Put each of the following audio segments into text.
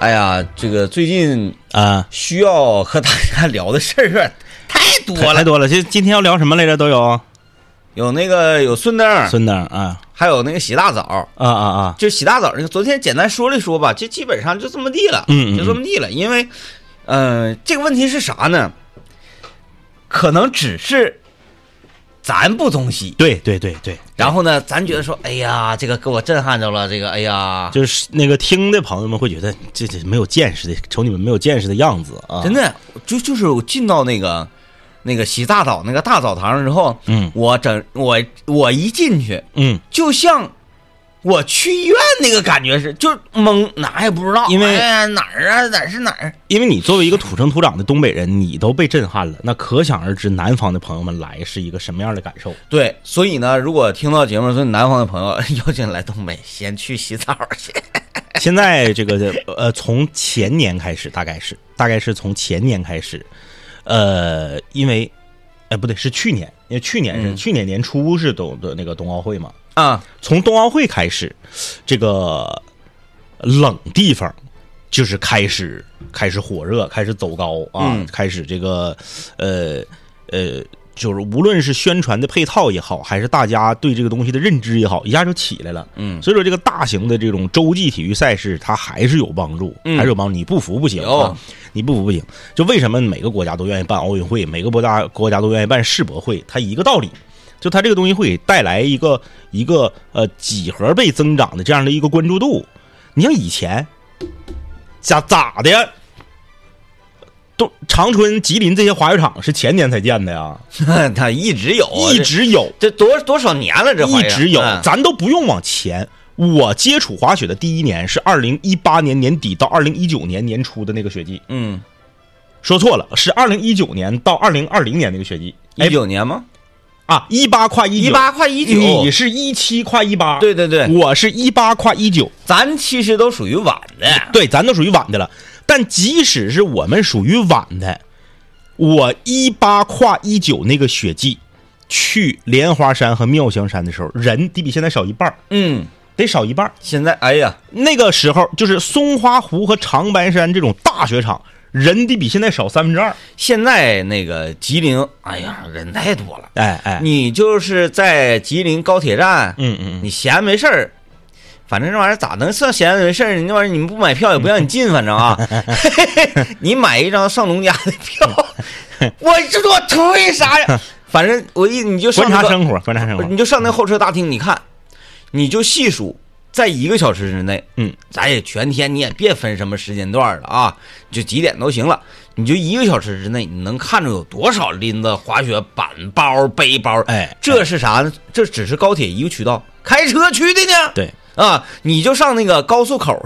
哎呀，这个最近啊，需要和大家聊的事儿太多了，太多了。就今天要聊什么来着？都有有那个有孙登，孙登啊还有那个洗大澡，啊啊啊！就洗大澡那个。昨天简单说了说吧，就基本上就这么地了，嗯嗯嗯就这么地了。因为，嗯，这个问题是啥呢？可能只是咱不中西，对对对对，然后呢，咱觉得说，哎呀，这个给我震撼着了，这个，哎呀，就是那个听的朋友们会觉得这这没有见识的，瞅你们没有见识的样子啊！真的，就就是我进到那个那个洗大澡那个大澡堂之后，嗯。我整我我一进去，嗯，就像我去医院那个感觉是，就懵，哪也不知道，因为哎哪儿啊哪儿是哪儿，因为你作为一个土生土长的东北人，你都被震撼了，那可想而知南方的朋友们来是一个什么样的感受。对，所以呢，如果听到节目说南方的朋友邀请来东北，先去洗澡去。现在这个呃，从前年开始，大概是大概是从前年开始，呃，因为哎不对，是去年，因为去年是、嗯去年年初是冬的那个冬奥会嘛，啊，从冬奥会开始，这个冷地方就是开始开始火热，开始走高啊，嗯开始这个呃呃，就是无论是宣传的配套也好，还是大家对这个东西的认知也好，一下就起来了。嗯，所以说，这个大型的这种洲际体育赛事，它还是有帮助，嗯还是有帮助。你不服不行有啊，你不服不行。就为什么每个国家都愿意办奥运会，每个国家国家都愿意办世博会，它一个道理，就它这个东西会给带来一个一个呃几何倍增长的这样的一个关注度。你像以前，咋咋的呀？都长春、吉林这些滑雪场是前年才建的呀，它一直有，一直有。这这多多少年了，这一直有，嗯咱都不用往前。我接触滑雪的第一年是二零一八年年底到二零一九年年初的那个雪季，嗯，说错了，是二零一九年到二零二零年那个雪季。哎一九年吗？啊，一八跨一九，一八跨一九，你是一七跨一八，对对对，我是一八跨一九，咱其实都属于晚的，对，咱都属于晚的了。但即使是我们属于晚的，我一八跨一九那个雪季去莲花山和妙香山的时候，人得比现在少一半儿。嗯，得少一半现在哎呀，那个时候就是松花湖和长白山这种大雪场，人得比现在少三分之二。现在那个吉林，哎呀，人太多了。哎哎，你就是在吉林高铁站，嗯嗯你闲没事儿，反正这玩意儿咋能算闲着没事儿？你那玩意儿你们不买票也不让你进，反正啊，你买一张上农家的票，我这我图啥呀？反正我一你就观察生活，观察生活。你就上那候车大厅，你看，你就细数，在一个小时之内，嗯，咱也全天，你也别分什么时间段了啊，就几点都行了。你就一个小时之内，你能看着有多少拎着滑雪板包、背包？哎这是啥呢？这只是高铁一个渠道，开车去的呢。对，啊，你就上那个高速口，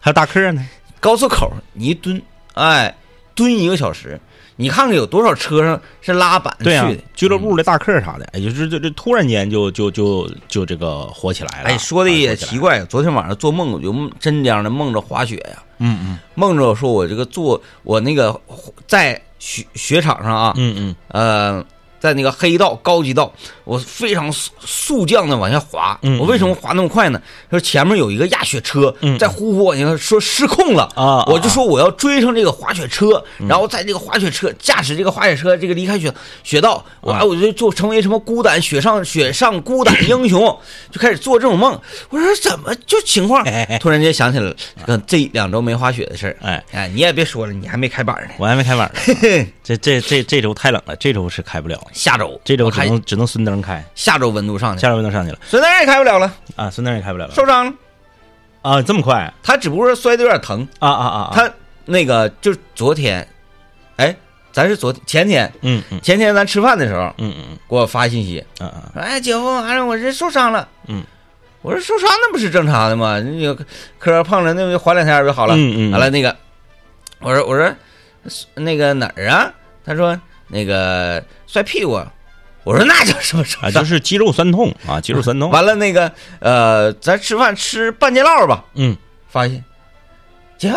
还有大客呢。高速口你一蹲，哎，蹲一个小时，你看看有多少车上是拉板去对啊的。，俱乐部的大客啥的，哎，就是这这突然间就就就就这个火起来了。哎，说的啊也。奇怪，昨天晚上做梦，我就真这样的梦着滑雪呀，嗯嗯梦着说我这个做我那个在雪雪场上啊，嗯嗯呃，在那个黑道高级道，我非常速速降的往下滑。嗯我为什么滑那么快呢？说前面有一个压雪车嗯在呼呼往下，说失控了啊啊我就说我要追上这个滑雪车，然后在这个滑雪车驾驶这个滑雪车，这个离开雪雪道，我啊我就做成为什么孤胆雪上雪上孤胆英雄，就开始做这种梦。我说怎么就情况哎哎哎？突然间想起了跟这两周没滑雪的事儿。哎，哎，你也别说了，你还没开板呢。我还没开板呢。这这这这周太冷了，这周是开不了，下周这周只能只能孙登开，下周温度上去了，下周温度上去了孙登也开不了了，啊，孙登也开不了了受伤了。啊，这么快他只不过是摔的有点疼，啊啊啊！啊他那个就是昨天，哎，咱是昨前天嗯嗯前天咱吃饭的时候嗯嗯给我发信息，嗯嗯说哎姐夫，完了我这受伤了。嗯，我说受伤那不是正常的吗？那个磕碰了，那不缓两天就好了。嗯嗯完了那个，我说我说那个哪儿啊？他说那个摔屁股。我说那叫什么受啊，伤？就是肌肉酸痛啊，肌肉酸痛。完了那个呃，咱吃饭吃半截烙吧，嗯，发现姐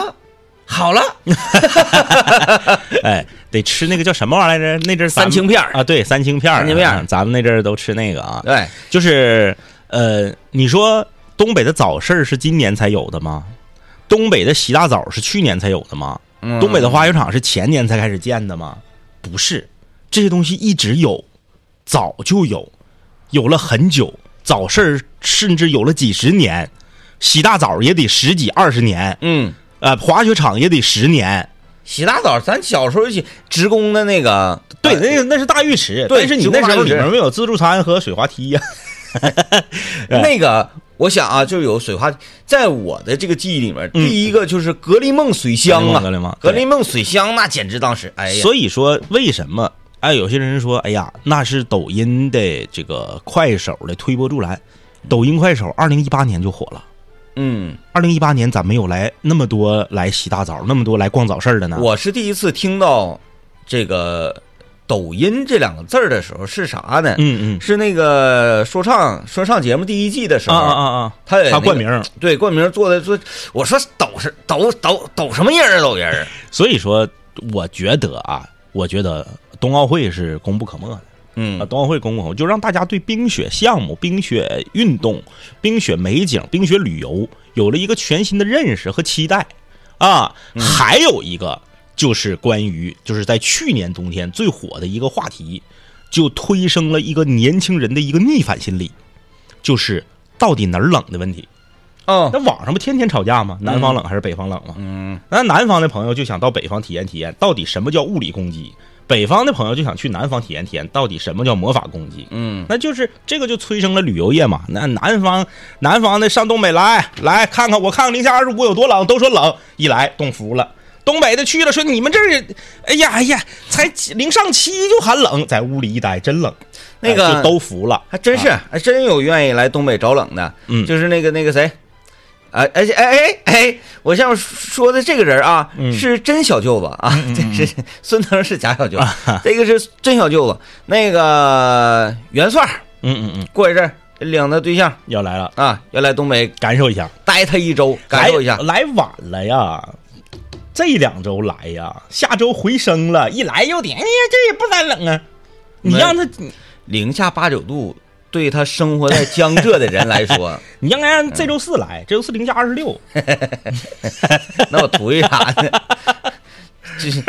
好了，哎，得吃那个叫什么玩意儿来着？那阵三青片儿啊，对，三青片儿，三青片啊咱们那阵儿都吃那个啊。对，就是呃，你说东北的早市是今年才有的吗？东北的洗大澡是去年才有的吗？嗯东北的滑雪场是前年才开始建的吗？不是，这些东西一直有，早就有，有了很久，早市儿甚至有了几十年，洗大澡也得十几二十年，嗯，呃，滑雪场也得十年。洗大澡，咱小时候洗职工的那个，对，呃那个那是大浴池，对但是你那时候里面没有自助餐和水滑梯呀、哎 那个，我想啊，就有水花，在我的这个记忆里面，嗯第一个就是格林梦水乡啊，格林梦格力梦水乡那简直当时，哎呀，所以说，为什么哎，有些人说，哎呀，那是抖音的这个快手的推波助澜。抖音、快手，二零一八年就火了。嗯，二零一八年咋没有来那么多来洗大澡，那么多来逛早市的呢？我是第一次听到这个抖音这两个字儿的时候是啥呢？嗯嗯是那个说唱说唱节目第一季的时啊候，啊啊啊！他他冠名，对冠名做的做，我说抖是抖抖抖什么人啊抖人儿？所以说，我觉得啊，我觉得冬奥会是功不可没的。嗯啊，冬奥会功不可没就让大家对冰雪项目、冰雪运动、冰雪美景、冰雪旅游有了一个全新的认识和期待啊。还有一个就是关于就是在去年冬天最火的一个话题，就推升了一个年轻人的一个逆反心理，就是到底哪儿冷的问题。哦那网上不天天吵架吗？南方冷还是北方冷吗？嗯那南方的朋友就想到北方体验体验，到底什么叫物理攻击？北方的朋友就想去南方体验体验，到底什么叫魔法攻击？嗯那就是这个就催生了旅游业嘛。那南方南方的上东北来来看看，我看看零下二十五有多冷，都说冷，一来冻服了。东北的去了说你们这儿，哎呀哎呀，才零上七就寒冷，在屋里一待真冷，那个都服了。还真是，还真有愿意来东北找冷的。嗯就是那个那个谁，哎哎哎哎哎，我下面说的这个人啊，嗯是真小舅子啊，这是孙腾是假小舅子，这个是真小舅子。那个元帅嗯嗯嗯，过一阵儿领着对象要来了，啊，要来东北感受一下，待他一周，感受一下。来来晚了呀。这两周来呀，下周回升了，一来又点，哎呀，这也不咋冷啊。你让他，零下八九度，对他生活在江浙的人来说，你应该让这周四来，这周四零下二十六，那我图一啥呢？就是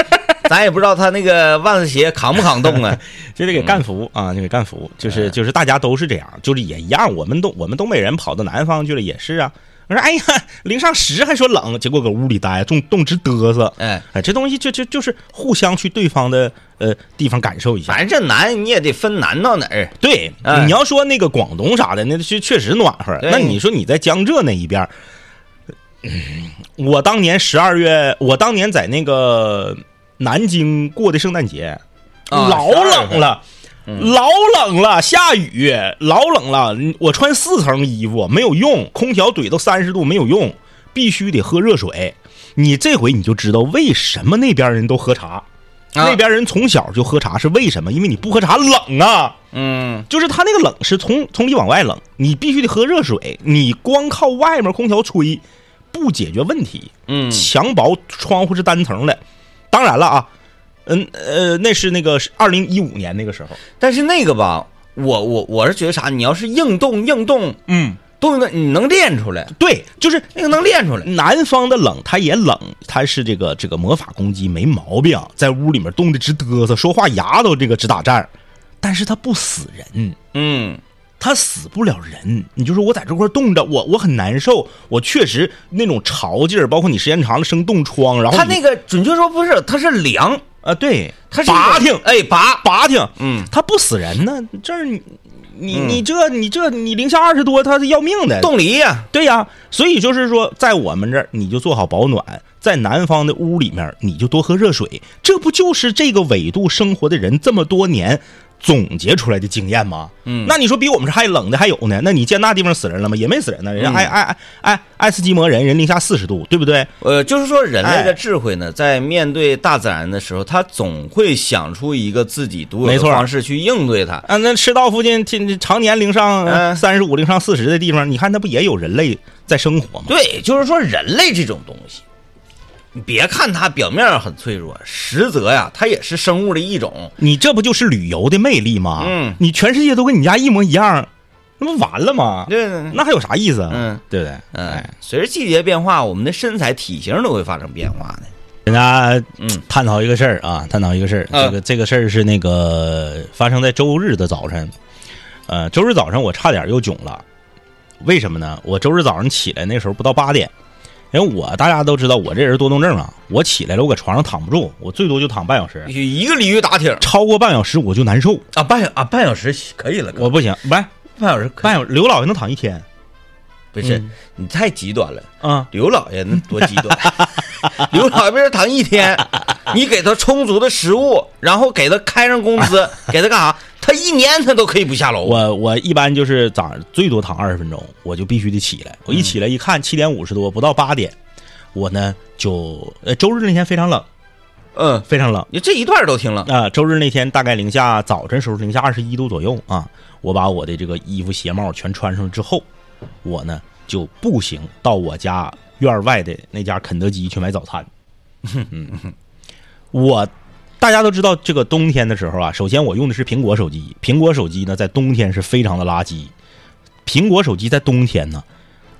咱也不知道他那个万字鞋扛不扛冻啊。就得给干服啊，就给干服，就是就是大家都是这样，就是也一样。我们东我们东北人跑到南方去了也是啊。我说哎呀，零上十还说冷，结果搁屋里待，冻冻直嘚瑟。哎，哎，这东西就就就是互相去对方的呃地方感受一下。反正这南你也得分南到哪儿。对，哎你要说那个广东啥的，那确确实暖和。那你说你在江浙那一边我当年十二月，我当年在那个南京过的圣诞节，啊老冷了。老冷了，下雨，老冷了。嗯我穿四层衣服没有用，空调怼到三十度没有用，必须得喝热水。你这回你就知道为什么那边人都喝茶，啊那边人从小就喝茶是为什么？因为你不喝茶冷啊。嗯就是他那个冷是从从里往外冷，你必须得喝热水，你光靠外面空调吹不解决问题。嗯墙薄窗户是单层的，当然了啊，嗯呃，那是那个二零一五年那个时候，但是那个吧，我我我是觉得啥，你要是硬冻硬冻嗯，冻的，你能练出来，对，就是那个能练出来。南方的冷，它也冷，它是这个这个魔法攻击没毛病，在屋里面冻得直嘚瑟，说话牙都这个直打颤，但是它不死人。嗯。它死不了人，你就说我在这块冻着，我我很难受，我确实那种潮劲儿，包括你时间长了生冻疮，然后你他那个准确说不是，它是凉，啊，对，他是拔挺，哎拔，拔挺，嗯，他不死人呢，这儿你你你这你这你零下二十多，他是要命的，冻梨呀，对呀，所以就是说，在我们这儿你就做好保暖，在南方的屋里面你就多喝热水，这不就是这个纬度生活的人这么多年总结出来的经验吗？嗯那你说比我们这还冷的还有呢？那你见那地方死人了吗？也没死人呢，人家嗯爱爱爱爱爱斯基摩人人零下四十度，对不对？呃，就是说人类哎的智慧呢，在面对大自然的时候，他总会想出一个自己独有的方式去应对它。啊，那赤道附近天常年零上嗯三十五、零上四十的地方，你看那不也有人类在生活吗？对，就是说人类这种东西，你别看它表面上很脆弱，实则呀，它也是生物的一种。你这不就是旅游的魅力吗？嗯你全世界都跟你家一模一样，那不完了吗？对对对，那还有啥意思啊？嗯对不对？嗯哎，，随着季节变化，我们的身材体型都会发生变化的。跟大家嗯探讨一个事儿啊，探讨一个事儿。嗯这个这个事儿是那个发生在周日的早晨，呃，周日早上我差点又囧了，为什么呢？我周日早上起来那时候不到八点，因为我大家都知道我这人多动症啊，我起来了我搁床上躺不住，我最多就躺半小时，一个鲤鱼打挺超过半小时我就难受，啊，半小啊半小时可以了，我不行，不是半小时半小刘老爷能躺一天不是嗯你太极端了。啊？刘老爷那多极端，刘老爷为了躺一天，你给他充足的食物，然后给他开上工资，给他干啥？他一年他都可以不下楼。我我一般就是早上最多躺二十分钟，我就必须得起来。我一起来一看，七点五十多，不到八点，我呢就呃周日那天非常冷，嗯，非常冷你这一段都听了，啊、周日那天大概零下早晨时候零下二十一度左右啊。我把我的这个衣服鞋帽全穿上之后，我呢就步行到我家院外的那家肯德基去买早餐。嗯，我大家都知道，这个冬天的时候啊，首先我用的是苹果手机，苹果手机呢在冬天是非常的垃圾。苹果手机在冬天呢，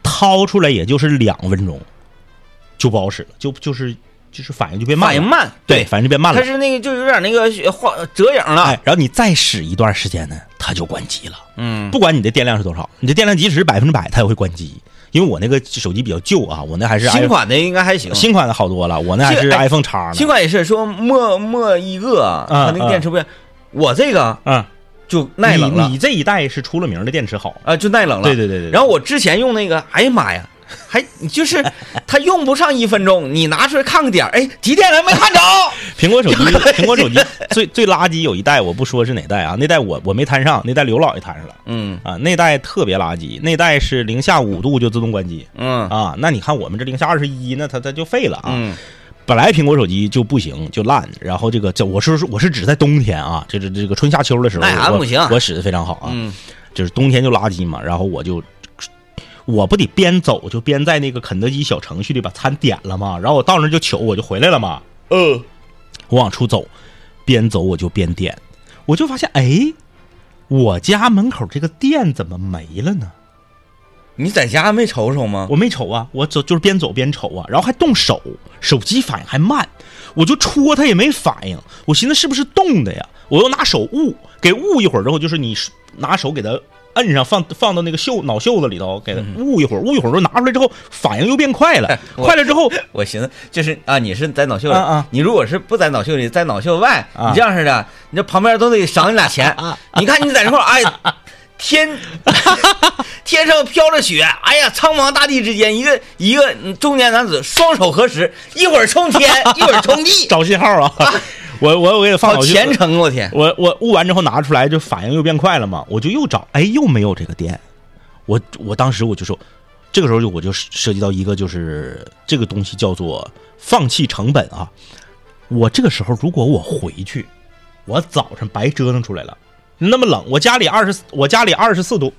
掏出来也就是两分钟就不好使了，就就是就是反应就变慢，反应慢，对，反应就变慢了它。是那个就有点那个画折影了。哎，然后你再使一段时间呢，它就关机了。嗯，不管你的电量是多少，你的电量即使是百分之百，它也会关机。因为我那个手机比较旧啊，我那还是新款的应该还行，新款的好多了，我那还是 iPhone 叉呢。新款也是说墨墨一个，啊它那个电池不一样。我这个嗯，就耐冷了你你这一代是出了名的电池好。啊，就耐冷了。对对对对对然后我之前用那个，哎呀妈呀，还就是它用不上一分钟，你拿出来看个点儿，哎，几点了没看着？苹果手机，苹果手机最最垃圾有一代，我不说是哪代啊，那代我我没摊上，那代刘老爷摊上了嗯啊，那代特别垃圾，那代是零下五度就自动关机嗯啊。那你看我们这零下二十一，那它它就废了啊。嗯本来苹果手机就不行，就烂，然后这个这我是我是指在冬天啊，这这这个春夏秋的时候，不行我使的非常好啊，嗯就是冬天就垃圾嘛，然后我就。我不得边走就边在那个肯德基小程序里把餐点了吗？然后我到那儿就取，我就回来了嘛。呃，我往出走，边走我就边点，我就发现，哎，我家门口这个店怎么没了呢？你在家没瞅瞅吗？我没瞅啊，我走就是边走边瞅啊，然后还动手，手机反应还慢，我就戳它也没反应，我寻思是不是冻的呀？我又拿手捂，给捂一会儿之后，就是你拿手给它摁上，放放到那个袖脑袖子里头，给它捂一会儿，捂一会儿之后拿出来之后，反应又变快了，我快了之后，我寻思就是啊，你是在脑袖里，啊啊。你如果是不在脑袖里，在脑袖外，啊。你这样式的，你这旁边都得赏你俩钱。你看你在这块儿，哎，天天上飘着雪，哎呀，苍茫大地之间，一个一个嗯中年男子双手合十，一会儿冲天，一会儿冲地，找信号啊！我我我给他放好脑袖虔诚，我天！我我悟完之后拿出来，就反应又变快了嘛，我就又找，哎，又没有这个店，我我当时我就说，这个时候就我就涉及到一个就是这个东西叫做放弃成本啊。我这个时候如果我回去，我早上白折腾出来了，那么冷，我家里二十，我家里二十四度，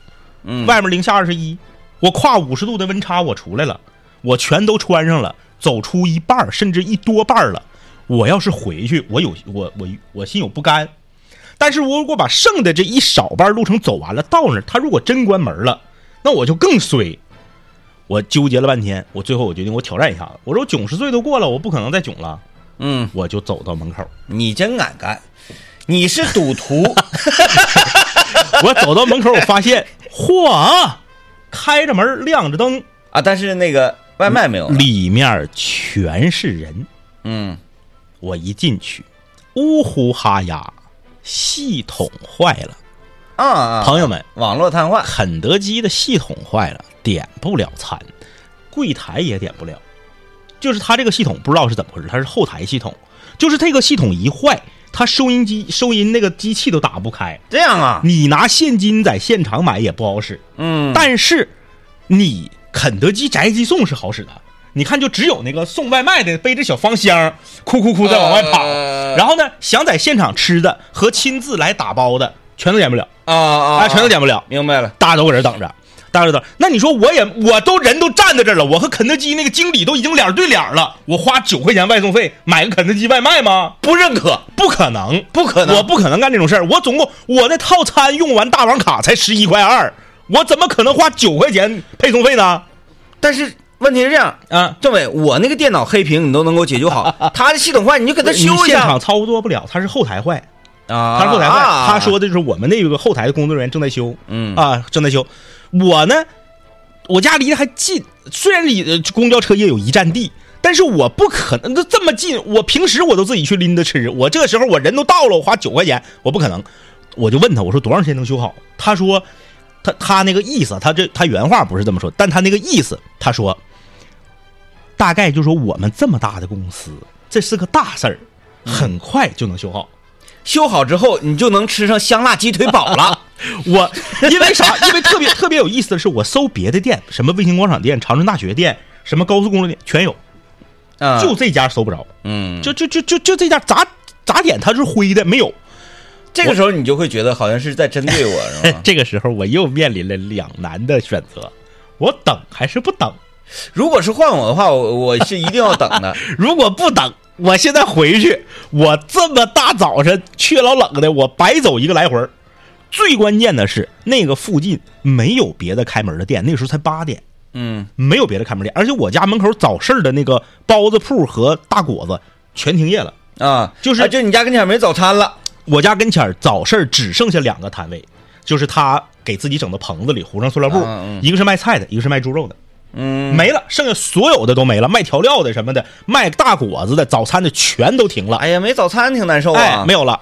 嗯，外面零下二十一，我跨五十度的温差我出来了，我全都穿上了，走出一半甚至一多半了。我要是回去，我有我我我心有不甘，但是我如果把剩的这一少半路程走完了，到那儿他如果真关门了，那我就更衰。我纠结了半天，我最后我决定我挑战一下子。我说我九十岁都过了，我不可能再囧了，嗯，我就走到门口。你真敢干，你是赌徒，我走到门口，我发现，嚯，开着门亮着灯，啊，但是那个外卖没有。里面全是人。嗯，我一进去，呜呼哈呀，系统坏了。啊啊，朋友们，网络瘫痪，肯德基的系统坏了，点不了餐，柜台也点不了。就是它这个系统不知道是怎么回事，它是后台系统，就是这个系统一坏，它收音机收音那个机器都打不开，这样啊，你拿现金在现场买也不好使。嗯，但是你肯德基宅急送是好使的，你看就只有那个送外卖的背着小方箱，哭哭哭在往外跑，呃然后呢，想在现场吃的和亲自来打包的全都点不了，啊啊啊，全都点不了，明白了。大家都搁这等着。大家都等，那你说我也我都人都站在这儿了，我和肯德基那个经理都已经脸对脸了，我花九块钱外送费买个肯德基外卖吗？不认可，不可能，不可能。我不可能干这种事儿。我总共我的套餐用完大王卡才十一块二，我怎么可能花九块钱配送费呢？但是问题是这样，啊，政委，我那个电脑黑屏你都能给我解决好，他的系统坏你就给他修一下现场操作不了，他是后台坏，啊。他是后台坏。啊他说的就是我们那个后台的工作人员正在修嗯啊，正在修。我呢，我家离得还近，虽然离呃公交车也有一站地。但是我不可能都这么近，我平时我都自己去拎着吃，我这时候我人都到了，我花九块钱，我不可能。我就问他，我说多长时间能修好？他说，他他那个意思，他这他原话不是这么说，但他那个意思，他说，大概就说我们这么大的公司，这是个大事儿，很快就能修好。修好之后你就能吃上香辣鸡腿堡了。我因为啥？因为特别特别有意思的是，我搜别的店，什么卫星广场店、长春大学店、什么高速公路店全有，啊，就这家搜不着，嗯，就就就就就这家咋咋点它是灰的，没有。这个时候你就会觉得好像是在针对我，是吗？这个时候我又面临了两难的选择，我等还是不等？如果是换我的话，我我是一定要等的。如果不等，我现在回去，我这么大早晨去老冷的，我白走一个来回儿。最关键的是，那个附近没有别的开门的店，那个时候才八点，嗯，没有别的开门店，而且我家门口早市的那个包子铺和大果子全停业了。啊，就是啊就你家跟前没早餐了。我家跟前早市只剩下两个摊位，就是他给自己整的棚子里糊上塑料布，一个是卖菜的，一个是卖猪肉的。嗯，没了，剩下所有的都没了，卖调料的什么的，卖大果子的、早餐的全都停了，哎呀，没早餐挺难受哎啊。，没有了。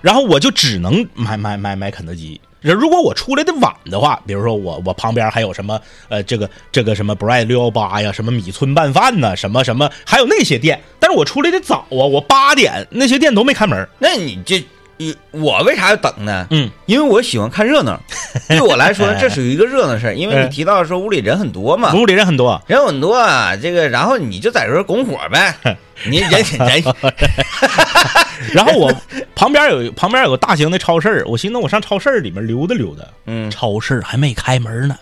然后我就只能买买买买肯德基。如果我出来的晚的话，比如说我我旁边还有什么呃这个这个什么 bread 六幺八呀，什么米村拌饭呐，什么什么，还有那些店。但是我出来的早啊，我八点那些店都没开门。那你这，你我为啥要等呢？嗯，因为我喜欢看热闹。对我来说，这属于一个热闹事儿，因为哎你提到说屋里人很多嘛，屋里人很多，人很多啊，这个，然后你就在这儿拱火呗。你人人 然后我旁边有旁边有个大型的超市我寻思我上超市里面溜达溜达，嗯。超市还没开门呢，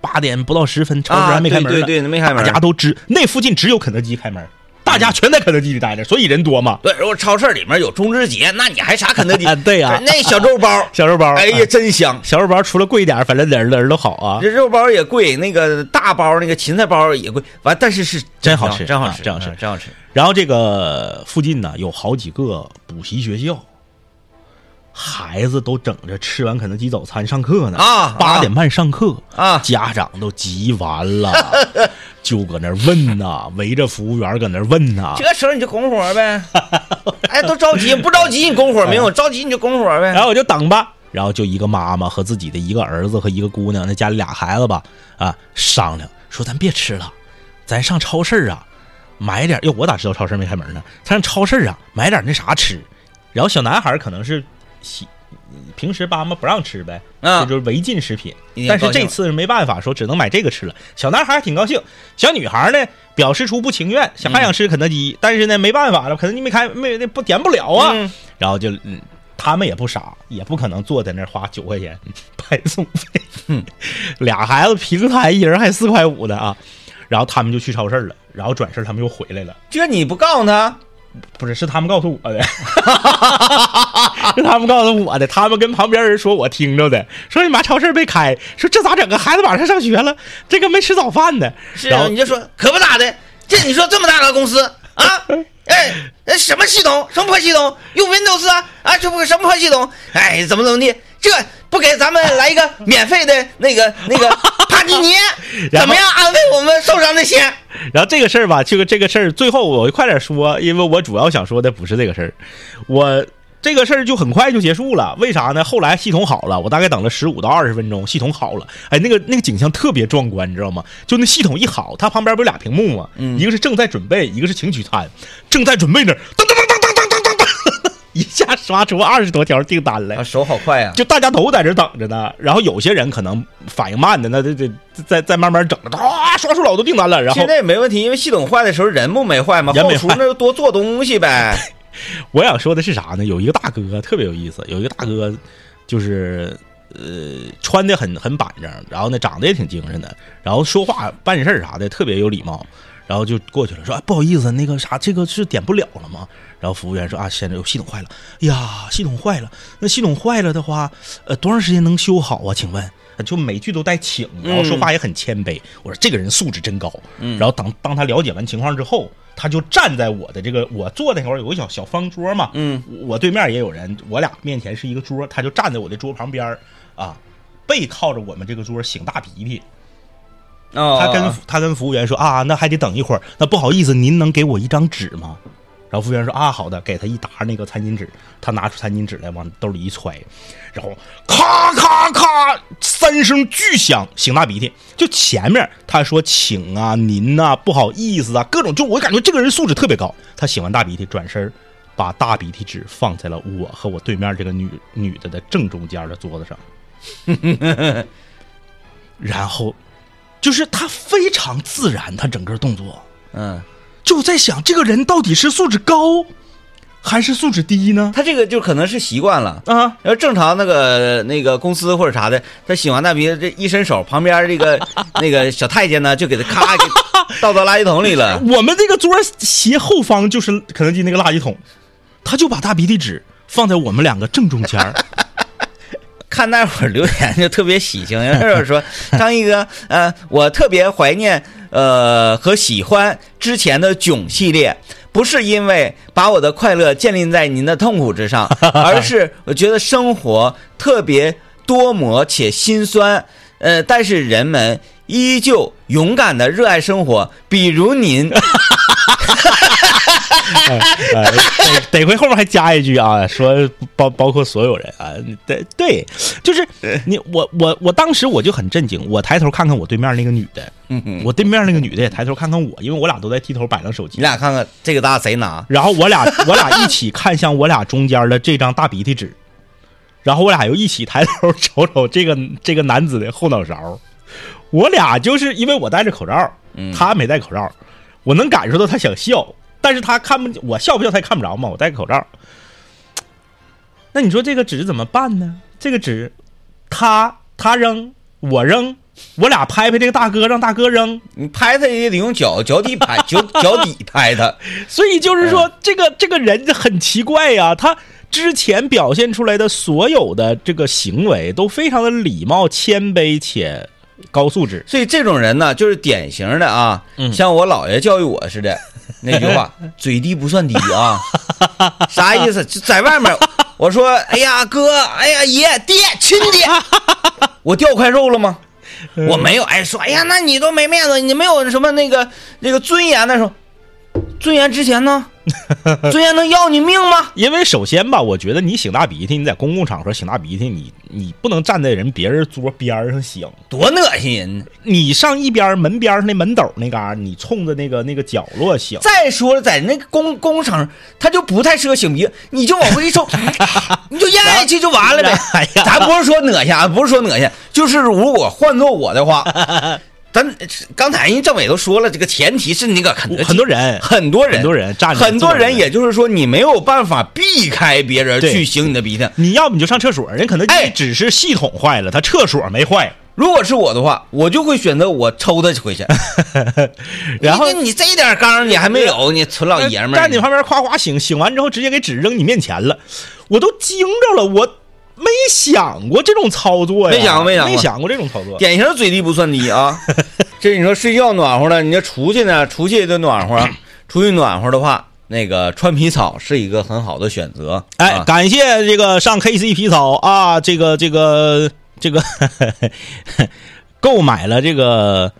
八点不到十分，超市啊，还没开门呢，对对对，没开门。大。家都知那附近只有肯德基开门，大家全在肯德基里待着，所以人多嘛。对，如果超市里面有中秋节，那你还啥肯德基？啊 对呀那小肉包，小肉包，哎呀，啊真香。小肉包除了贵一点，反正哪儿哪儿都好啊。这肉包也贵，那个大包那个芹菜包也贵，完但是是真好吃真好吃，啊真好吃嗯真好吃。然后这个附近呢有好几个补习学校，孩子都整着吃完肯德基早餐上课呢啊八点半上课啊家长都急完了，就搁那问呐，围着服务员搁那问呐。这时候你就拱火呗，哎，都着急，不着急你拱火没有，着急你就拱火呗。然后我就等吧。然后就一个妈妈和自己的一个儿子和一个姑娘，那家里俩孩子吧，啊，商量说咱别吃了，咱上超市啊，买点。哟，我咋知道超市没开门呢？他上超市啊，买点那啥吃。然后小男孩可能是喜，平时爸妈不让吃呗，啊这就是违禁食品但是这次没办法，说只能买这个吃了。小男孩还挺高兴，小女孩呢表示出不情愿，想还想吃肯德基，但是呢没办法了，肯德基没开，没那不点不了啊。嗯然后就嗯，他们也不傻，也不可能坐在那儿花九块钱派送费，嗯 俩孩子平摊一人还四块五的啊。然后他们就去超市了，然后转身他们又回来了，这你不告诉他，不是是他们告诉我的，是他们告诉我的，他们跟旁边人说我听着的，说你妈超市没开，说这咋整啊？孩子马上上学了，这个没吃早饭呢。是然后你就说可不咋的，这你说这么大个公司啊，哎，哎什么系统，什么破系统，用 Windows 啊，啊，这不什么破系统，哎，怎么怎么地，这不给咱们来一个免费的那个那个 帕尼尼，怎么样安慰我们受伤的心？然后这个事儿吧，这个这个事儿最后我快点说，因为我主要想说的不是这个事儿，我。这个事儿就很快就结束了，为啥呢？后来系统好了，我大概等了十五到二十分钟，系统好了。哎，那个那个景象特别壮观，你知道吗？就那系统一好，它旁边不是俩屏幕吗？一个是正在准备，一个是请取餐，正在准备那儿，噔噔。一下刷出二十多条订单来啊，。手好快呀、就大家都在这等着呢，然后有些人可能反应慢的，那得得再再慢慢整，啊，刷出老多订单了，然后现在也没问题，因为系统坏的时候人不没坏吗？后人没坏厨那就多做东西呗。我想说的是啥呢？有一个大哥特别有意思，有一个大哥就是呃穿的很很板正，然后呢长得也挺精神的，然后说话办事儿啥的特别有礼貌，然后就过去了说、哎、不好意思，那个啥这个是点不了了吗？然后服务员说啊，现在有系统坏了。哎呀，系统坏了，那系统坏了的话，呃，多长时间能修好啊？请问就每句都带请，然后说话也很谦卑。我说这个人素质真高。然后当当他了解完情况之后，他就站在我的这个我坐那会儿有个小小方桌嘛，嗯，我对面也有人，我俩面前是一个桌，他就站在我的桌旁边儿啊，背靠着我们这个桌擤大鼻涕。哦，他跟他跟服务员说啊，那还得等一会儿。那不好意思，您能给我一张纸吗？然后服务员说啊，好的，给他一沓那个餐巾纸。他拿出餐巾纸来，往兜里一揣，然后咔咔咔三声巨响，擤大鼻涕。就前面他说请啊，您呐、不好意思啊，各种就我感觉这个人素质特别高。他擤完大鼻涕，转身把大鼻涕纸放在了我和我对面这个女女的的正中间的桌子上，然后就是他非常自然，他整个动作。嗯，就在想，这个人到底是素质高，还是素质低呢？他这个就可能是习惯了。啊，然后正常那个那个公司或者啥的，他洗完大鼻子这一伸手，旁边这个 那个小太监呢，就给他咔给 倒到垃圾桶里了。我们这个桌斜后方就是肯德基那个垃圾桶，他就把大鼻涕纸放在我们两个正中间儿看那会儿留言就特别喜庆，有人说张一哥，呃，我特别怀念呃和喜欢之前的囧系列，不是因为把我的快乐建立在您的痛苦之上，而是我觉得生活特别多磨且心酸，呃，但是人们依旧勇敢的热爱生活，比如您，呃，得得亏后面还加一句啊，说包包括所有人啊，对对，就是你我我我当时我就很震惊，我抬头看看我对面那个女的，我对面那个女的也抬头看看我，因为我俩都在低头摆弄手机。你，俩看看这个大谁拿？然后我俩 我俩一起看向我俩中间的这张大鼻涕纸，然后我俩又一起抬头瞅瞅这个这个男子的后脑勺，我俩就是因为我戴着口罩，他没戴口罩，我能感受到他想笑，但是他看不我笑不笑他也看不着嘛，我戴个口罩。那你说这个纸怎么办呢？这个纸，他他扔，我扔，我俩拍拍这个大哥，让大哥扔，你拍他也得用脚脚底拍，脚脚底拍他。所以就是说，这个这个人很奇怪呀、他之前表现出来的所有的这个行为都非常的礼貌、谦卑且高素质。所以这种人呢，就是典型的啊，嗯像我姥爷教育我似的 那句话：“嘴低不算低啊。”啥意思？就在外面，我说：“哎呀，哥，哎呀，爷，爹，亲爹，我掉块肉了吗？”我没有。哎，说，哎呀，那你都没面子，你没有什么那个那个尊严的时候，尊严值钱呢？尊严能要你命吗？因为首先吧，我觉得你擤大鼻涕，你在公共场合擤大鼻涕，你你不能站在人别人桌边上擤，多恶心人呢！你上一边门边上那门斗那嘎、儿，你冲着那个那个角落擤。再说了，在那个公公场上，他就不太适合擤鼻，你就往回一抽，你就咽下去就完了呗。哎呀咱不是说恶心啊，不是说恶心，就是如果换做我的话，咱刚才人政委都说了，这个前提是那个肯德基很多人很多人很多人站着很多人，也就是说你没有办法避开别人去擤你的鼻涕。你要么你就上厕所，人肯德基哎只是系统坏了，他厕所没坏。如果是我的话，我就会选择我抽他回去。然后你你这点刚你还没有，你纯老爷们儿，站你旁边夸夸醒，醒完之后直接给纸扔你面前了，我都惊着了，我没想过这种操作呀，没想过没想过没想过这种操作。典型嘴低不算低啊。这你说睡觉暖和了，你这出去呢，出去也得暖和。出去暖和的话，那个穿皮草是一个很好的选择。哎，啊感谢这个上 KC 皮草啊，这个这个这个 购买了这个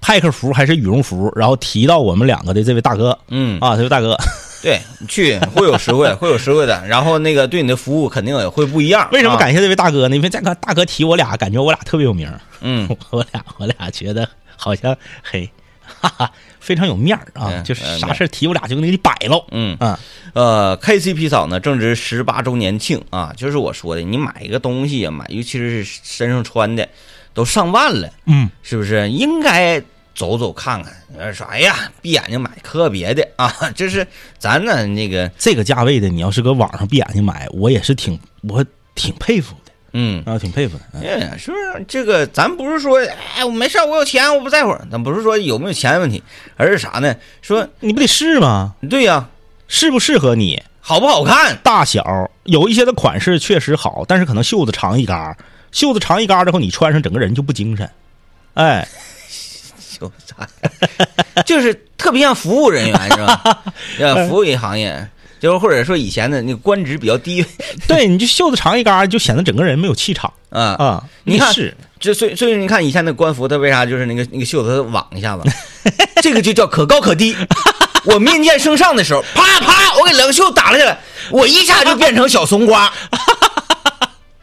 派克服还是羽绒服，然后提到我们两个的这位大哥嗯，啊，这位大哥，对，你去会有实惠，会有实惠的。然后那个对你的服务肯定也会不一样。啊？为什么感谢这位大哥呢？因为这个大哥提我俩，感觉我俩特别有名，嗯，我俩我俩觉得好像嘿，哈哈，非常有面儿啊，嗯就是嗯啥事提我俩就给你摆喽，嗯啊，呃，KC 皮草呢正值十八周年庆啊，就是我说的，你买一个东西呀，买尤其是身上穿的，都上万了，嗯，是不是？应该走走看看。有人说，哎呀，闭眼睛买特别的啊，这是咱呢那个，这个价位的，你要是搁网上闭眼睛买，我也是挺我挺佩服的嗯。啊，挺佩服的。是不是这个？咱不是说，哎，我没事儿，我有钱，我不在乎。咱不是说有没有钱的问题，而是啥呢？说你不得试吗？对呀、适不适合你？好不好看？大小有一些的款式确实好，但是可能袖子长一嘎，袖子长一嘎之后，你穿上整个人就不精神。哎，就啥呀？就是特别像服务人员是吧？呃，服务业行业，就是或者说以前的那个官职比较低 对，你就袖子长一嘎，就显得整个人没有气场啊。啊。你看是这所以所以你看以前那官服，他为啥就是那个那个袖子它网一下子？这个就叫可高可低。我面见圣上的时候，啪啪，我给冷袖打了下来，我一下就变成小松瓜。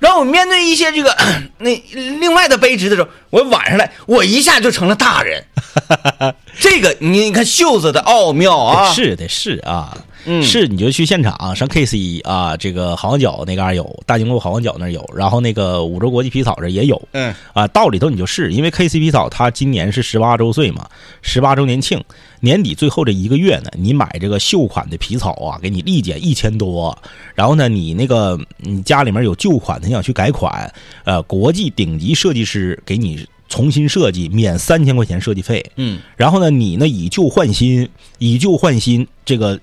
然后我面对一些这个 那另外的卑职的时候，我晚上来，我一下就成了大人。这个你你看袖子的奥妙啊！是得，是啊，嗯是你就去现场上 KC 啊，这个好望角那嘎有，大经路好望角那有，然后那个五洲国际皮草这也有嗯啊。到里头你就试因为 KC 皮草它今年是十八周岁嘛，十八周年庆，年底最后这一个月呢，你买这个旧款的皮草啊，给你立减一千多，然后呢，你那个你家里面有旧款的，你想去改款，呃，国际顶级设计师给你重新设计，免三千块钱设计费。嗯然后呢，你呢以旧换新，以旧换新，这个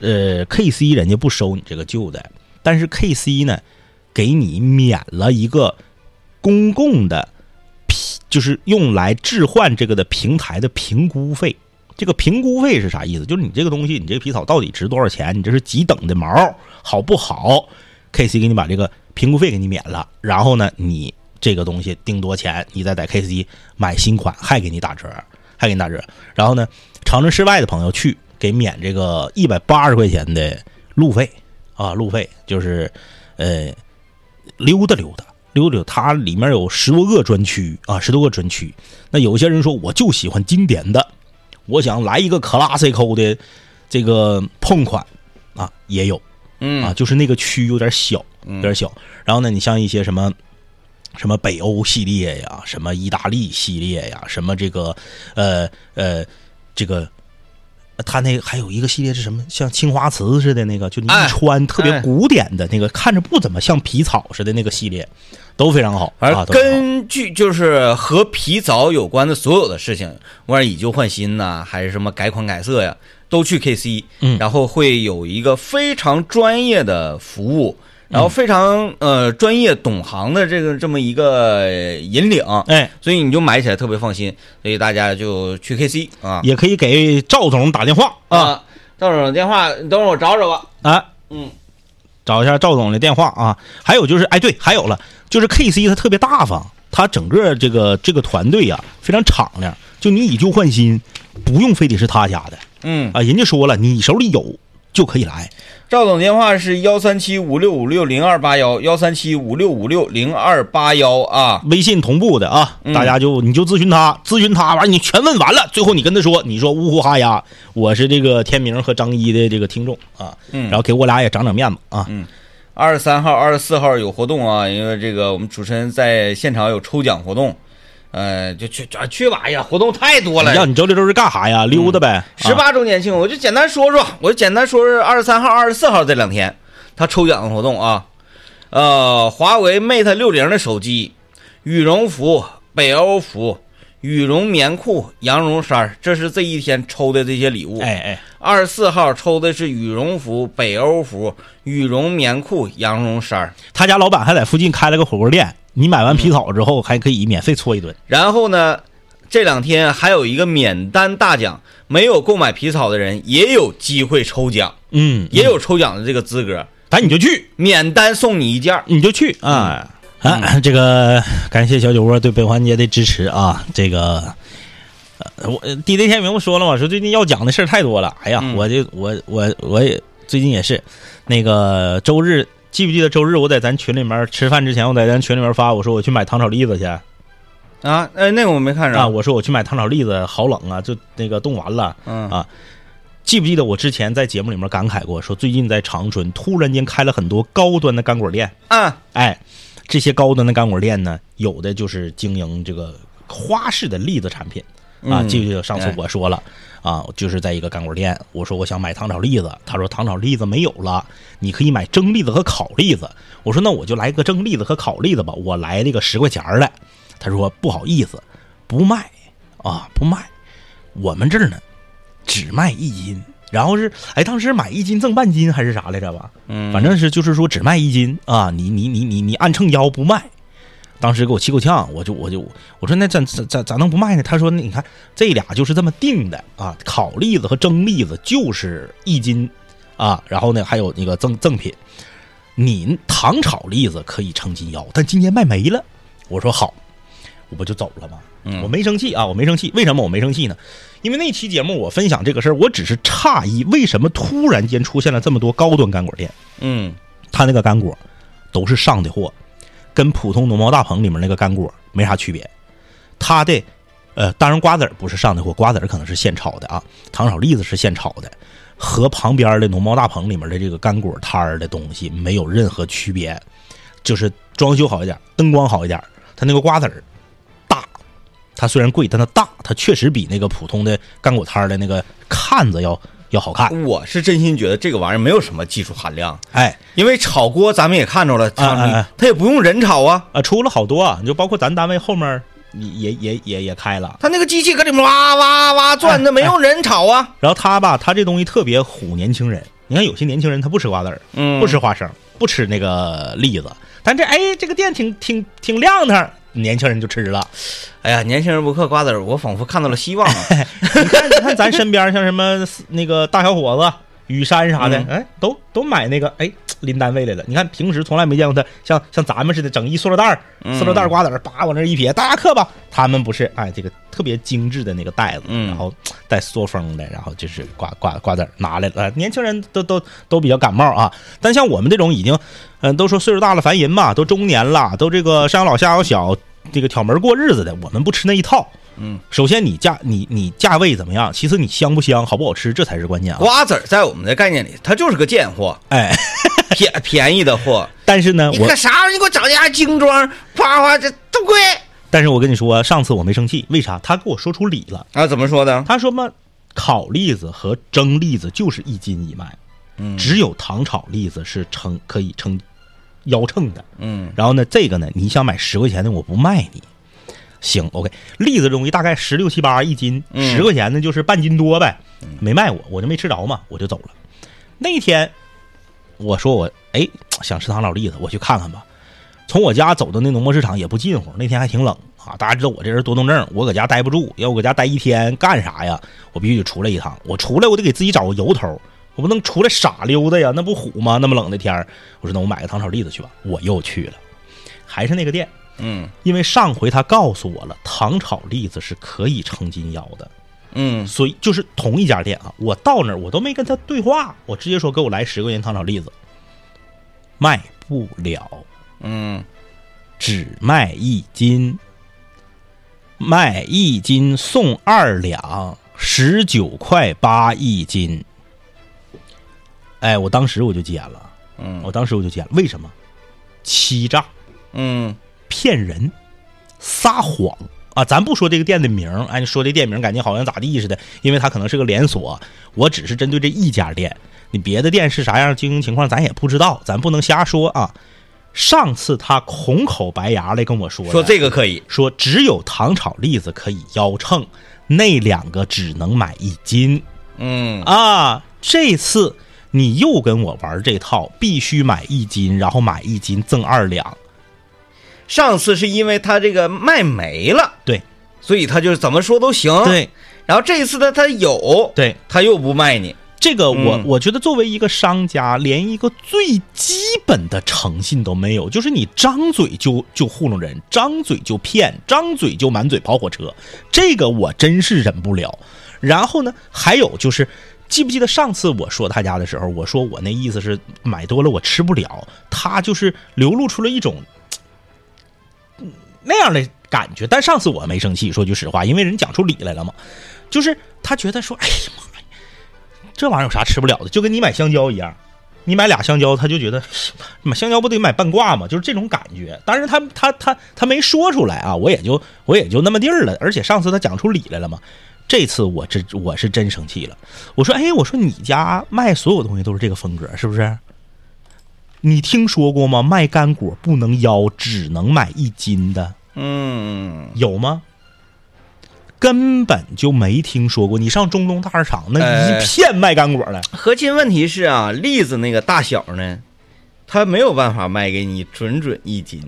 呃 KC 人家不收你这个旧的，但是 KC 呢给你免了一个公共的批，就是用来置换这个的平台的评估费。这个评估费是啥意思？就是你这个东西，你这个皮草到底值多少钱？你这是几等的毛，好不好？KC 给你把这个评估费给你免了，然后呢，你这个东西定多钱，你再在 KC 买新款还给你打折，还给你打折。然后呢，长春市外的朋友去给免这个一百八十块钱的路费啊，路费就是呃溜达溜达。溜溜，它里面有十多个专区啊，十多个专区。那有些人说，我就喜欢经典的，我想来一个 classic 的这个碰款啊，也有嗯啊，就是那个区有点小，有点小。然后呢，你像一些什么什么北欧系列呀，什么意大利系列呀，什么这个呃呃这个。他那还有一个系列是什么？像青花瓷似的那个，就一穿特别哎古典的那个，看着不怎么像皮草似的那个系列，都非常好啊。反正都非常好根据就是和皮草有关的所有的事情，不管以旧换新呐、还是什么改款改色呀，都去 KC，嗯然后会有一个非常专业的服务，然嗯后非常呃专业懂行的这个这么一个呃引领，哎，所以你就买起来特别放心，所以大家就去 KC 啊。也可以给赵总打电话。啊啊，赵总电话，你等会儿我找找吧，啊，嗯，找一下赵总的电话啊。还有就是，哎，对，还有了，就是 KC 他特别大方，他整个这个这个团队呀、非常敞亮，就你以旧换新，不用非得是他家的。嗯，啊，人家说了，你手里有就可以来。赵总电话是幺三七五六五六零二八幺幺三七五六五六零二八幺啊。微信同步的啊，嗯大家就你就咨询他，咨询他完你全问完了，最后你跟他说，你说呜呼哈呀，我是这个天明和张一的这个听众啊，嗯然后给我俩也长长面子啊，二十三号、二十四号有活动啊，因为这个我们主持人在现场有抽奖活动，呃，就去啊去吧，哎呀，活动太多了。让你周六周日干啥呀？溜达呗，啊十八周年庆，我就简单说说，我就简单说说二十三号、二十四号这两天他抽奖的活动啊。呃，华为 Mate 六零的手机，羽绒服、北欧服、羽绒棉裤、羊绒衫儿，这是这一天抽的这些礼物。哎哎，二十四号抽的是羽绒服、北欧服、羽绒棉裤、羊绒衫儿。他家老板还在附近开了个火锅店，你买完皮草之后还可以免费搓一顿。然后呢，这两天还有一个免单大奖，没有购买皮草的人也有机会抽奖，嗯，也有抽奖的这个资格，反正你就去，免单送你一件儿。你就去啊。啊，这个感谢小酒窝对本环节的支持啊！这个，呃，我 DJ 天明不说了吗？说最近要讲的事儿太多了。哎呀，嗯我就我我我也最近也是，那个周日记不记得周日我在咱群里面吃饭之前，我在咱群里面发，我说我去买糖炒栗子去。啊，哎，那个我没看着。啊，我说我去买糖炒栗子，好冷啊，就那个冻完了。嗯。啊记不记得我之前在节目里面感慨过，说最近在长春突然间开了很多高端的干果店。啊，哎，这些高端的干果店呢，有的就是经营这个花式的栗子产品啊。嗯记不记得上次哎我说了、啊，就是在一个干果店，我说我想买糖炒栗子，他说糖炒栗子没有了，你可以买蒸栗子和烤栗子。我说那我就来个蒸栗子和烤栗子吧，我来那个十块钱儿的。他说不好意思，不卖啊，不卖，我们这儿呢只卖一斤。然后是，哎，当时买一斤赠半斤还是啥来着吧？嗯，反正是就是说只卖一斤啊，你你你你你按秤腰不卖，当时给我气够呛，我就我就我说那咋咋咋咋能不卖呢？他说你看这俩就是这么定的啊，烤栗子和蒸栗子就是一斤啊，然后呢还有那个赠赠品，你糖炒栗子可以称斤腰，但今年卖没了。我说好，我不就走了吗？我没生气啊，我没生气。为什么我没生气呢？因为那期节目我分享这个事儿，我只是诧异为什么突然间出现了这么多高端干果店。嗯他那个干果都是上的货，跟普通农贸大棚里面那个干果没啥区别。它的呃，当然瓜子不是上的货，瓜子可能是现炒的啊，糖炒栗子是现炒的，和旁边的农贸大棚里面的这个干果摊儿的东西没有任何区别，就是装修好一点，灯光好一点，它那个瓜子儿大。它虽然贵，但它大，它确实比那个普通的干果摊的那个看着要要好看。我是真心觉得这个玩意儿没有什么技术含量，哎，因为炒锅咱们也看着了，哎哎哎它也不用人炒啊，啊，出了好多啊，你就包括咱单位后面也也也也也开了。他那个机器搁里面哇哇哇转，那没用人炒啊。然后他吧，他这东西特别唬年轻人。你看有些年轻人他不吃瓜子儿，嗯不吃花生，不吃那个栗子，但这哎这个店挺挺挺亮堂，年轻人就吃了。哎呀，年轻人不嗑瓜子儿，我仿佛看到了希望啊。你看你看咱身边像什么那个大小伙子。雨山啥的，嗯哎，都都买那个，哎，拎单位来了。你看平时从来没见过他像像咱们似的整一塑料袋儿，嗯塑料袋儿瓜子儿，叭往那一撇，大家嗑吧。他们不是，哎，这个特别精致的那个袋子，嗯然后带缩封的，然后就是瓜瓜瓜子儿拿来了。呃年轻人都都都比较感冒啊，但像我们这种已经，嗯、都说岁数大了烦人嘛，都中年了，都这个上有老下有小，这个挑门过日子的，我们不吃那一套。嗯，首先你价你你价位怎么样？其次你香不香，好不好吃，这才是关键啊。瓜子儿在我们的概念里，它就是个贱货，哎，便便宜的货。但是呢，我啥玩意儿？你给我找家精装，夸夸这都贵但是我跟你说，上次我没生气，为啥？他给我说出理了。啊？怎么说的？他说嘛，烤栗子和蒸栗子就是一斤一卖，嗯只有糖炒栗子是称可以称腰秤的。嗯然后呢，这个呢，你想买十块钱的，我不卖你。行，OK，栗子东西大概十六七八一斤，嗯十块钱呢就是半斤多呗，没卖我，我就没吃着嘛，我就走了。那天我说我哎想吃糖炒栗子，我去看看吧。从我家走到那农贸市场也不近乎，那天还挺冷啊。大家知道我这人多动症，我搁家待不住，要我搁家待一天干啥呀？我必须得出来一趟。我出来我得给自己找个由头，我不能出来傻溜达呀，那不虎吗？那么冷的天儿我说那我买个糖炒栗子去吧，我又去了，还是那个店。嗯因为上回他告诉我了，糖炒栗子是可以称斤腰的，嗯所以就是同一家店啊。我到那儿我都没跟他对话，我直接说给我来十块钱糖炒栗子，卖不了，嗯只卖一斤，卖一斤送二两，十九块八一斤。哎，我当时我就急眼了，嗯我当时我就急眼了，为什么？欺诈。嗯骗人、撒谎啊！咱不说这个店的名儿，哎，你说这店名儿感觉好像咋地似的，因为它可能是个连锁。我只是针对这一家店，你别的店是啥样经营情况，咱也不知道，咱不能瞎说啊。上次他空口白牙来跟我说，说这个可以。说只有糖炒栗子可以腰秤，那两个只能买一斤嗯啊。这次你又跟我玩这套，必须买一斤，然后买一斤赠二两。上次是因为他这个卖没了，对所以他就是怎么说都行。，对然后这一次呢，他有，对，他又不卖你。这个我、嗯我觉得作为一个商家，连一个最基本的诚信都没有，就是你张嘴就就糊弄人，张嘴就骗，张嘴就满嘴跑火车，这个我真是忍不了。然后呢，还有就是。记不记得上次我说他家的时候，我说我那意思是买多了我吃不了，他就是流露出了一种那样的感觉。但上次我没生气，说句实话，因为人讲出理来了嘛，就是他觉得说，哎呀妈呀，这玩意儿有啥吃不了的？就跟你买香蕉一样，你买俩香蕉，他就觉得买香蕉不得买半挂吗？就是这种感觉。但是他他他他没说出来啊，我也就我也就那么地儿了。而且上次他讲出理来了嘛，这次我真我是真生气了。我说，哎，我说你家卖所有东西都是这个风格，是不是？你听说过吗？卖干果不能腰，只能买一斤的，嗯，有吗？根本就没听说过。你上中东大市场，那哎一片卖干果的。核心问题是啊，栗子那个大小呢，它没有办法卖给你准准一斤。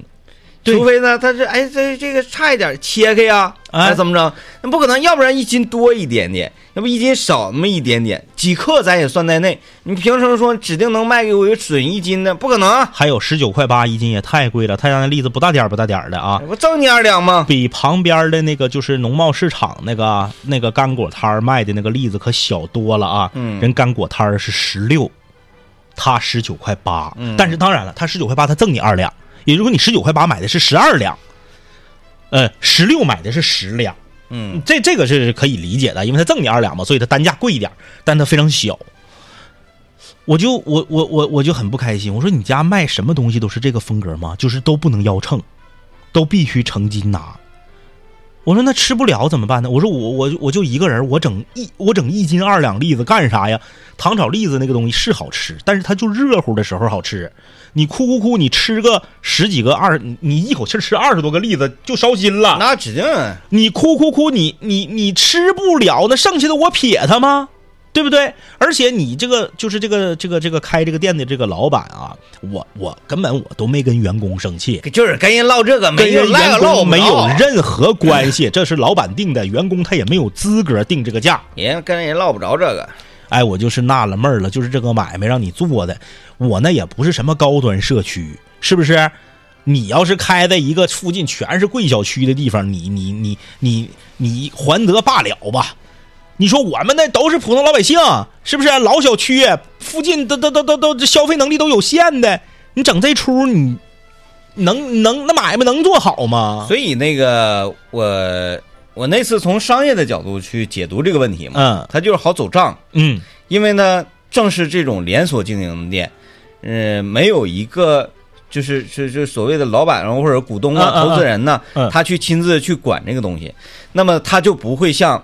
对除非呢，他是哎这这个差一点切开呀，哎哎怎么着？那不可能，要不然一斤多一点点，要不一斤少那么一点点，几克咱也算在内。你凭什么说指定能卖给我一个准一斤的？不可能啊！还有十九块八一斤也太贵了，他家那栗子不大点儿不大点儿的啊，我赠你二两吗？比旁边的那个就是农贸市场那个那个干果摊儿卖的那个栗子可小多了啊。嗯人干果摊儿是十六，他十九块八、嗯但是当然了，他十九块八他赠你二两，也就是说你十九块八买的是十二两，呃，十六买的是十两。嗯，这这个是可以理解的，因为它赠你二两嘛，所以它单价贵一点，但它非常小。我就我我我我就很不开心，我说你家卖什么东西都是这个风格吗？就是都不能腰秤，都必须成斤拿。我说那吃不了怎么办呢？我说我我我就一个人，我整一我整一斤二两栗子干啥呀？糖炒栗子那个东西是好吃，但是它就热乎的时候好吃。你哭哭哭，你吃个十几个二，你你一口气吃二十多个栗子就烧心了。那指定啊你哭哭哭，你你你吃不了，那剩下的我撇它吗？对不对？而且你这个就是这个这个这个开这个店的这个老板啊，我我根本我都没跟员工生气，就是跟人唠这个，跟没有工没有任何关系，这是老板定的，员工他也没有资格定这个价。人跟人唠不着这个。哎，我就是纳了闷儿了，就是这个买卖让你做的，我那也不是什么高端社区，是不是？你要是开在一个附近全是贵小区的地方，你你你你你还得罢了吧？你说我们那都是普通老百姓，是不是？老小区附近都都都都都消费能力都有限的，你整这出，你能能那买卖能做好吗？所以那个我我那次从商业的角度去解读这个问题嘛，嗯。它就是好走账，嗯。因为呢，正是这种连锁经营的店，呃，没有一个就是是就所谓的老板啊或者股东啊、嗯嗯嗯。投资人呢嗯，他去亲自去管这个东西，那么他就不会像，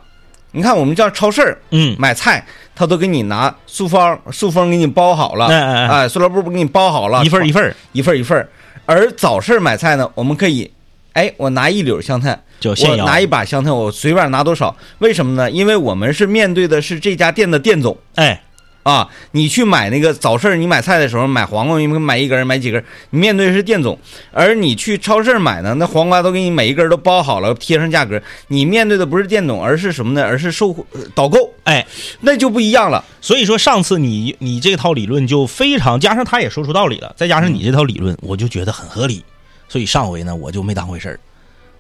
你看我们叫超市儿嗯，买菜，他都给你拿塑封塑封给你包好了，哎塑料布给你包好了，一份一份一份一份。而早市买菜呢，我们可以，哎，我拿一绺香菜，我拿一把香菜，我随便拿多少？为什么呢？因为我们是面对的是这家店的店总哎，啊。你去买那个早市，你买菜的时候买黄瓜，你买一根儿买几根儿，你面对的是店总；而你去超市买呢，那黄瓜都给你每一根儿都包好了，贴上价格，你面对的不是店总，而是什么呢？而是售呃导购，哎，那就不一样了。所以说上次你你这套理论就非常，加上他也说出道理了，再加上你这套理论，我就觉得很合理。所以上回呢，我就没当回事儿，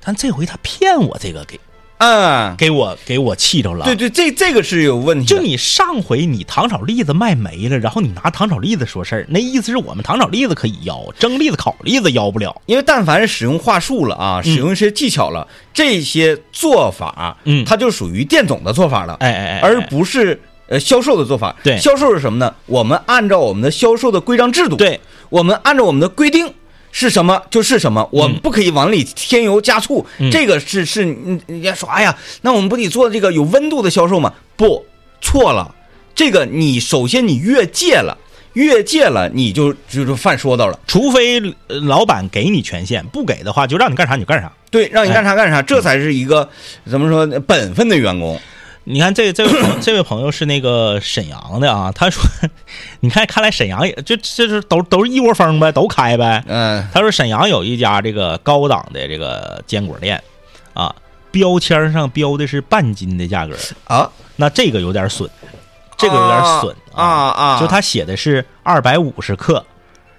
但这回他骗我这个给嗯，给我给我气着了。对对，这这个是有问题。就你上回你糖炒栗子卖没了，然后你拿糖炒栗子说事儿，那意思是我们糖炒栗子可以要，蒸栗子、烤栗子要不了。因为但凡是使用话术了啊，使用一些技巧了，这些做法，嗯它就属于店总的做法了，哎哎哎，而不是呃销售的做法。对销售是什么呢？我们按照我们的销售的规章制度，对，我们按照我们的规定是什么就是什么，我们不可以往里添油加醋。嗯这个是是，嗯人家说，哎呀，那我们不得做这个有温度的销售吗？不，错了，这个你首先你越界了。越界了，你就就是犯说道了。除非呃老板给你权限，不给的话就让你干啥你就干啥。对，让你干啥干啥，这才是一个怎么说本分的员工。你看这这位朋这位朋友是那个沈阳的啊，他说，你看看来沈阳也就这是都都是一窝蜂呗，都开呗。嗯，他说沈阳有一家这个高档的这个坚果店，啊，标签上标的是半斤的价格，啊，那这个有点损，这个有点损啊啊，就他写的是二百五十克，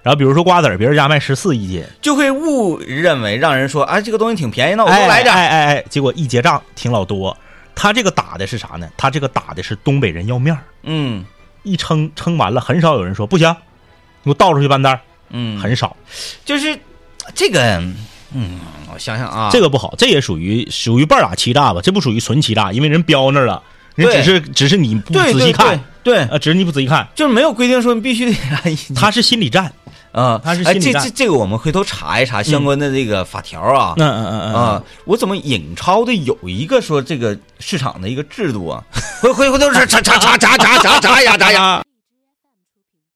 然后比如说瓜子儿，别人家卖十四一斤，就会误认为让人说，啊，这个东西挺便宜，那我哎多来点。哎哎哎，结果一结账挺老多。他这个打的是啥呢？他这个打的是东北人要面儿嗯一称称完了，很少有人说不行，你给我倒出去半袋儿，嗯，很少。就是这个，嗯，我想想啊，这个不好，这也属于属于半打欺诈吧？这不属于纯欺诈，因为人标那儿了，人只是只是你不仔细看，对，啊呃，只是你不仔细看，就是没有规定说你必须得 他是心理战。啊，他是哎，这这这个我们回头查一查相关的这个法条啊。嗯嗯嗯嗯啊，我怎么引超的有一个说这个市场的一个制度啊？回回回头查查查查查查查查呀查呀！啊。